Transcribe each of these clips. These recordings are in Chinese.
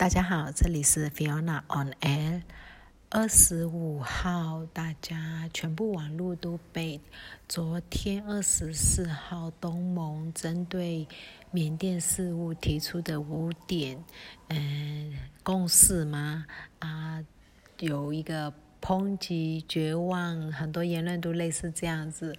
大家好，这里是 Fiona on Air。二十五号，大家全部网络都被昨天二十四号东盟针对缅甸事务提出的五点，嗯，共识吗？啊，有一个抨击、绝望，很多言论都类似这样子。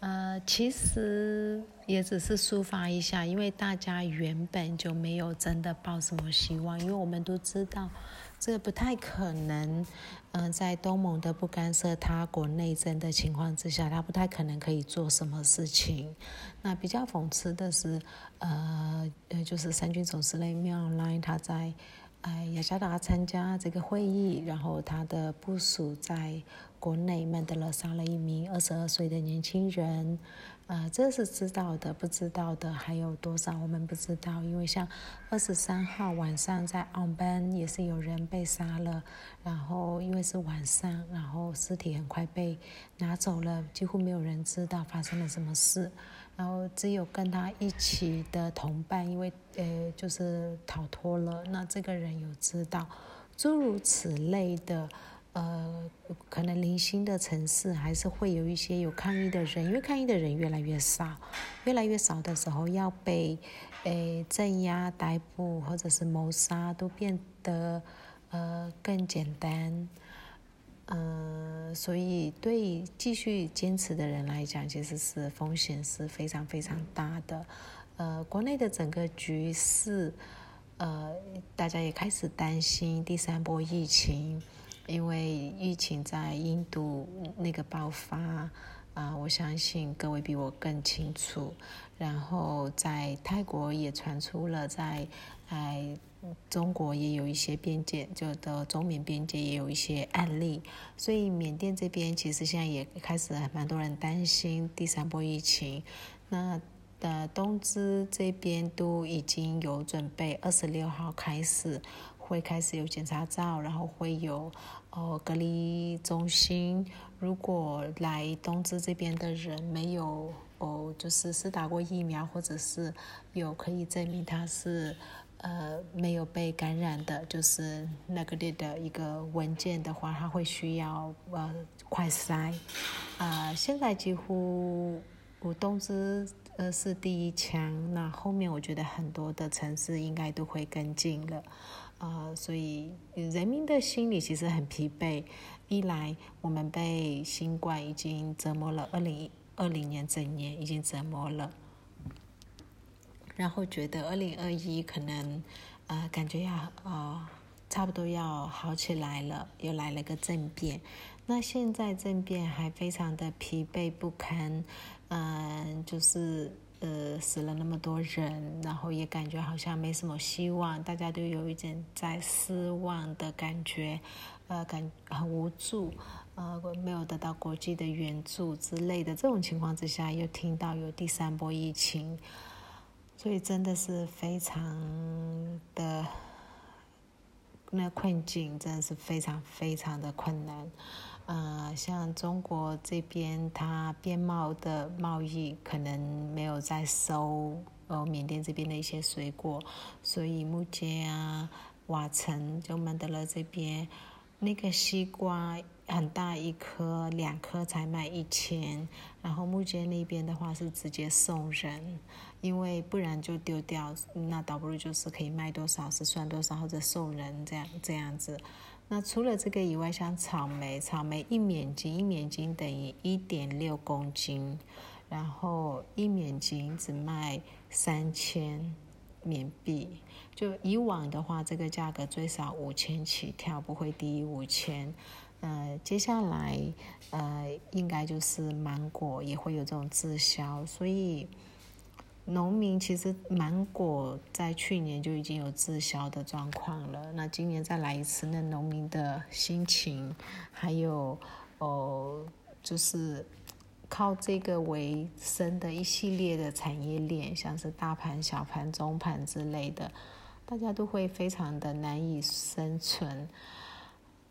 呃，其实也只是抒发一下，因为大家原本就没有真的抱什么希望，因为我们都知道，这不太可能。嗯，在东盟的不干涉他国内政的情况之下，他不太可能可以做什么事情。那比较讽刺的是，呃，就是三军总司令妙莱他在。哎，雅加达参加这个会议，然后他的部署在国内曼德勒杀了一名二十二岁的年轻人，呃，这是知道的，不知道的还有多少我们不知道，因为像二十三号晚上在奥班也是有人被杀了，然后因为是晚上，然后尸体很快被拿走了，几乎没有人知道发生了什么事。然后只有跟他一起的同伴，因为呃就是逃脱了，那这个人有知道，诸如此类的，呃，可能零星的城市还是会有一些有抗议的人，因为抗议的人越来越少，越来越少的时候要被诶镇压、逮捕或者是谋杀都变得呃更简单。嗯，所以对继续坚持的人来讲，其实是风险是非常非常大的。呃，国内的整个局势，呃，大家也开始担心第三波疫情，因为疫情在印度那个爆发。啊，我相信各位比我更清楚。然后在泰国也传出了，在哎中国也有一些边界，就的中缅边界也有一些案例。所以缅甸这边其实现在也开始蛮多人担心第三波疫情。那的东芝这边都已经有准备，二十六号开始会开始有检查照，然后会有。哦，隔离中心，如果来东芝这边的人没有哦，就是是打过疫苗，或者是有可以证明他是呃没有被感染的，就是那个列的一个文件的话，它会需要呃快筛。啊，现在几乎我东芝呃是第一枪，那后面我觉得很多的城市应该都会跟进了。呃，所以人民的心里其实很疲惫。一来，我们被新冠已经折磨了，二零二零年整年已经折磨了，然后觉得二零二一可能，呃，感觉要呃差不多要好起来了，又来了个政变。那现在政变还非常的疲惫不堪，嗯，就是。呃，死了那么多人，然后也感觉好像没什么希望，大家都有一点在失望的感觉，呃，感很无助，呃，没有得到国际的援助之类的。这种情况之下，又听到有第三波疫情，所以真的是非常的那困境，真的是非常非常的困难。呃，像中国这边，它边贸的贸易可能没有在收呃缅甸这边的一些水果，所以目前啊、瓦城就曼德勒这边那个西瓜很大一颗，两颗才卖一千，然后木街那边的话是直接送人，因为不然就丢掉，那倒不如就是可以卖多少是算多少，或者送人这样这样子。那除了这个以外，像草莓，草莓一缅金，一缅金等于一点六公斤，然后一缅金只卖三千缅币。就以往的话，这个价格最少五千起跳，不会低于五千。呃，接下来呃，应该就是芒果也会有这种滞销，所以。农民其实芒果在去年就已经有滞销的状况了，那今年再来一次，那农民的心情，还有哦，就是靠这个为生的一系列的产业链，像是大盘、小盘、中盘之类的，大家都会非常的难以生存，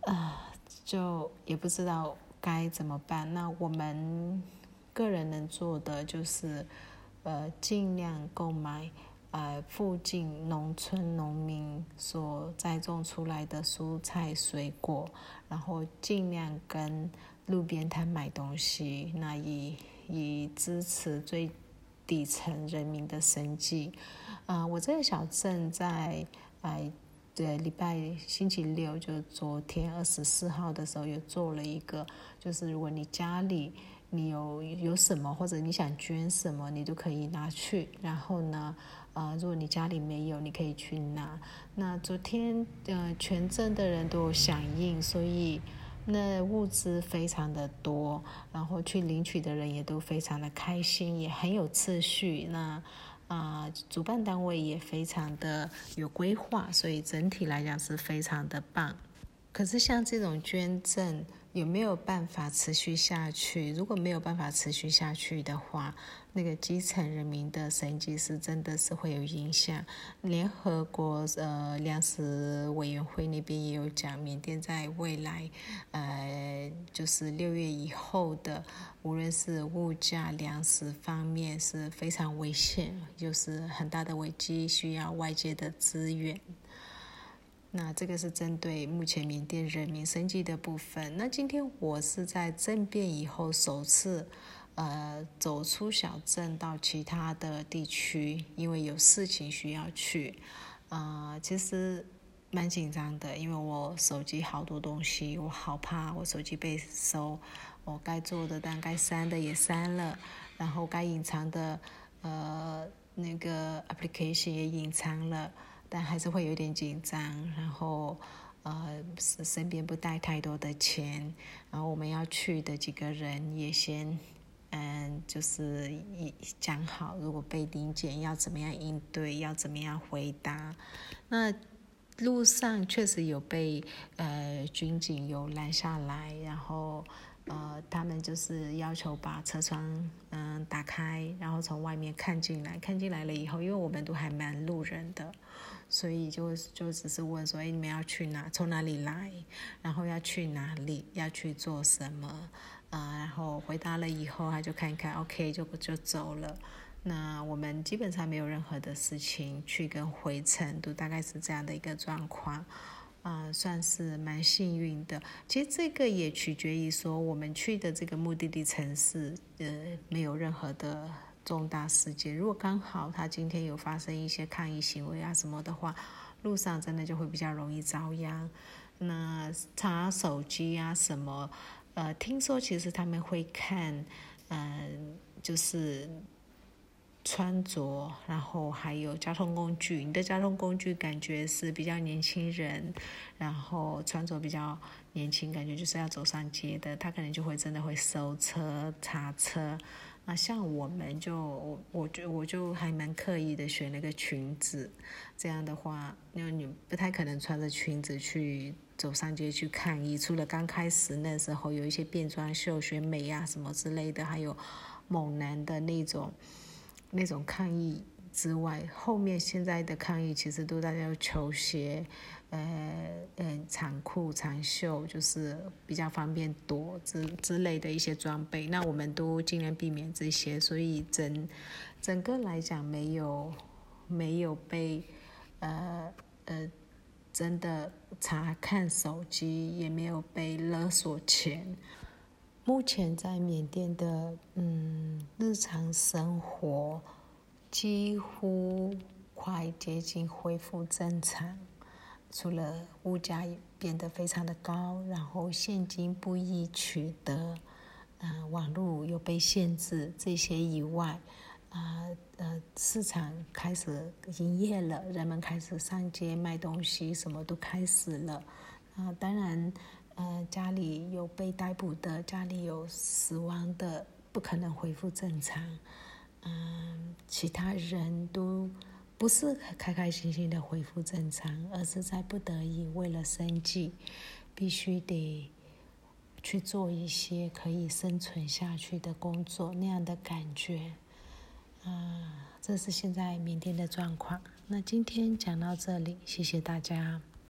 啊，就也不知道该怎么办。那我们个人能做的就是。呃，尽量购买呃附近农村农民所栽种出来的蔬菜水果，然后尽量跟路边摊买东西，那以以支持最底层人民的生计。啊，我这个小镇在哎。对，礼拜星期六就昨天二十四号的时候，有做了一个，就是如果你家里你有有什么，或者你想捐什么，你都可以拿去。然后呢，呃，如果你家里没有，你可以去拿。那昨天呃，全镇的人都有响应，所以那物资非常的多，然后去领取的人也都非常的开心，也很有秩序。那。啊，主办单位也非常的有规划，所以整体来讲是非常的棒。可是像这种捐赠有没有办法持续下去？如果没有办法持续下去的话，那个基层人民的生计是真的是会有影响。联合国呃粮食委员会那边也有讲，缅甸在未来呃就是六月以后的，无论是物价、粮食方面是非常危险，就是很大的危机，需要外界的资源。那这个是针对目前缅甸人民生计的部分。那今天我是在政变以后首次，呃，走出小镇到其他的地区，因为有事情需要去。啊，其实蛮紧张的，因为我手机好多东西，我好怕我手机被收。我该做的但该删的也删了，然后该隐藏的呃那个 application 也隐藏了。但还是会有点紧张，然后，呃，身边不带太多的钱，然后我们要去的几个人也先，嗯，就是一讲好，如果被临检要怎么样应对，要怎么样回答。那路上确实有被呃军警有拦下来，然后。呃，他们就是要求把车窗嗯打开，然后从外面看进来。看进来了以后，因为我们都还蛮路人的，所以就就只是问说：“哎，你们要去哪？从哪里来？然后要去哪里？要去做什么？”啊，然后回答了以后，他就看一看，OK，就就走了。那我们基本上没有任何的事情，去跟回程都大概是这样的一个状况。啊，算是蛮幸运的。其实这个也取决于说我们去的这个目的地城市，呃，没有任何的重大事件。如果刚好他今天有发生一些抗议行为啊什么的话，路上真的就会比较容易遭殃。那查手机啊什么，呃，听说其实他们会看，嗯，就是。穿着，然后还有交通工具。你的交通工具感觉是比较年轻人，然后穿着比较年轻，感觉就是要走上街的，他可能就会真的会收车、查车。啊像我们就，我我就我就还蛮刻意的选了个裙子，这样的话，因为你不太可能穿着裙子去走上街去抗议。除了刚开始那时候有一些变装秀、选美呀什么之类的，还有猛男的那种。那种抗议之外，后面现在的抗议其实都大家要球鞋，呃，嗯，长裤、长袖，就是比较方便躲之之类的一些装备。那我们都尽量避免这些，所以整整个来讲没有没有被呃呃真的查看手机，也没有被勒索钱。目前在缅甸的嗯日常生活几乎快接近恢复正常，除了物价变得非常的高，然后现金不易取得，嗯，网络又被限制这些以外，啊呃市场开始营业了，人们开始上街卖东西，什么都开始了，啊当然。呃，家里有被逮捕的，家里有死亡的，不可能恢复正常。嗯，其他人都不是开开心心的恢复正常，而是在不得已为了生计，必须得去做一些可以生存下去的工作，那样的感觉。啊，这是现在缅甸的状况。那今天讲到这里，谢谢大家。